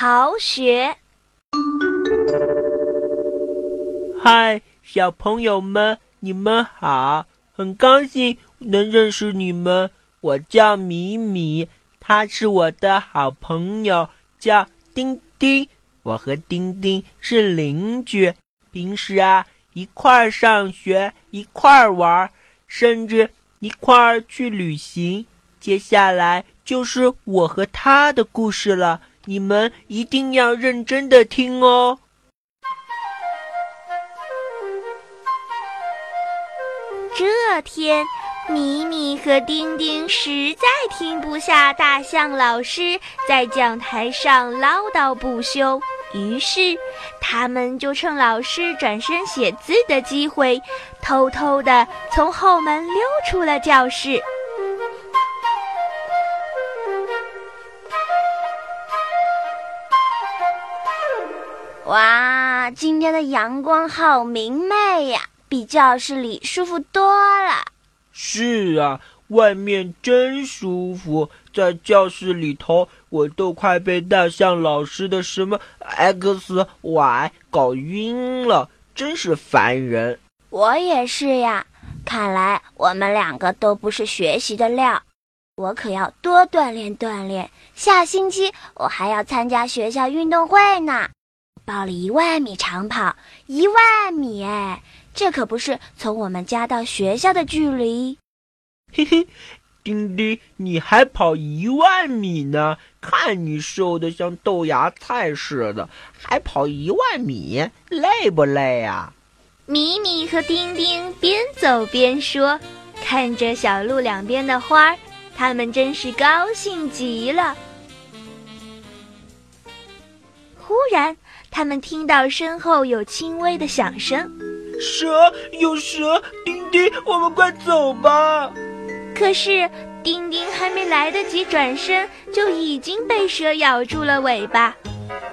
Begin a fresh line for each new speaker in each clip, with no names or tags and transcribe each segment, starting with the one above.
逃学。
嗨，小朋友们，你们好！很高兴能认识你们。我叫米米，他是我的好朋友，叫丁丁。我和丁丁是邻居，平时啊一块儿上学，一块儿玩，甚至一块儿去旅行。接下来就是我和他的故事了，你们一定要认真的听哦。
这天，米米和丁丁实在听不下大象老师在讲台上唠叨不休，于是他们就趁老师转身写字的机会，偷偷地从后门溜出了教室。哇，今天的阳光好明媚呀，比教室里舒服多了。
是啊，外面真舒服，在教室里头，我都快被大象老师的什么 x y 搞晕了，真是烦人。
我也是呀，看来我们两个都不是学习的料，我可要多锻炼锻炼。下星期我还要参加学校运动会呢。报了一万米长跑，一万米哎，这可不是从我们家到学校的距离。
嘿嘿，丁丁，你还跑一万米呢？看你瘦的像豆芽菜似的，还跑一万米，累不累啊？
米米和丁丁边走边说，看着小路两边的花，他们真是高兴极了。忽然。他们听到身后有轻微的响声，
蛇有蛇！丁丁，我们快走吧。
可是丁丁还没来得及转身，就已经被蛇咬住了尾巴。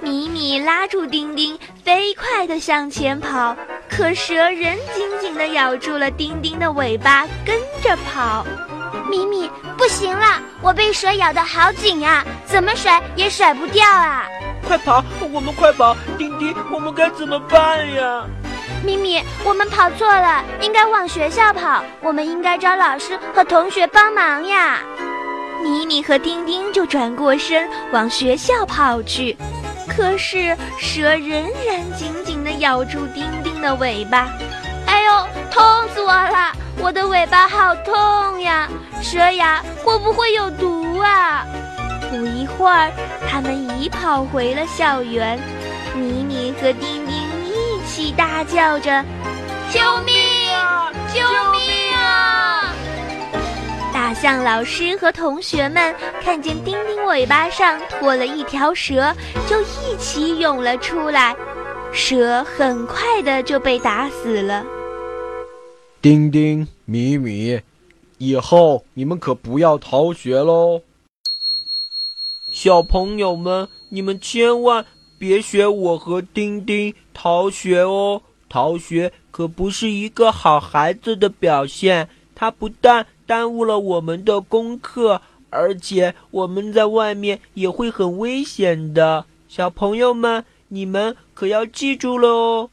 米米拉住丁丁，飞快地向前跑，可蛇仍紧紧地咬住了丁丁的尾巴，跟着跑。米米，不行了，我被蛇咬得好紧呀，怎么甩也甩不掉啊！
快跑！我们快跑！丁丁，我们该怎么办呀？
咪咪，我们跑错了，应该往学校跑。我们应该找老师和同学帮忙呀。咪咪和丁丁就转过身往学校跑去，可是蛇仍然紧紧地咬住丁丁的尾巴。哎呦，痛死我了！我的尾巴好痛呀！蛇牙会不会有毒啊？不一会儿，他们已跑回了校园。米米和丁丁一起大叫着：“救命！救命啊！”大象老师和同学们看见丁丁尾巴上拖了一条蛇，就一起涌了出来。蛇很快的就被打死了。
丁丁、米米，以后你们可不要逃学喽！
小朋友们，你们千万别学我和丁丁逃学哦！逃学可不是一个好孩子的表现，它不但耽误了我们的功课，而且我们在外面也会很危险的。小朋友们，你们可要记住了哦！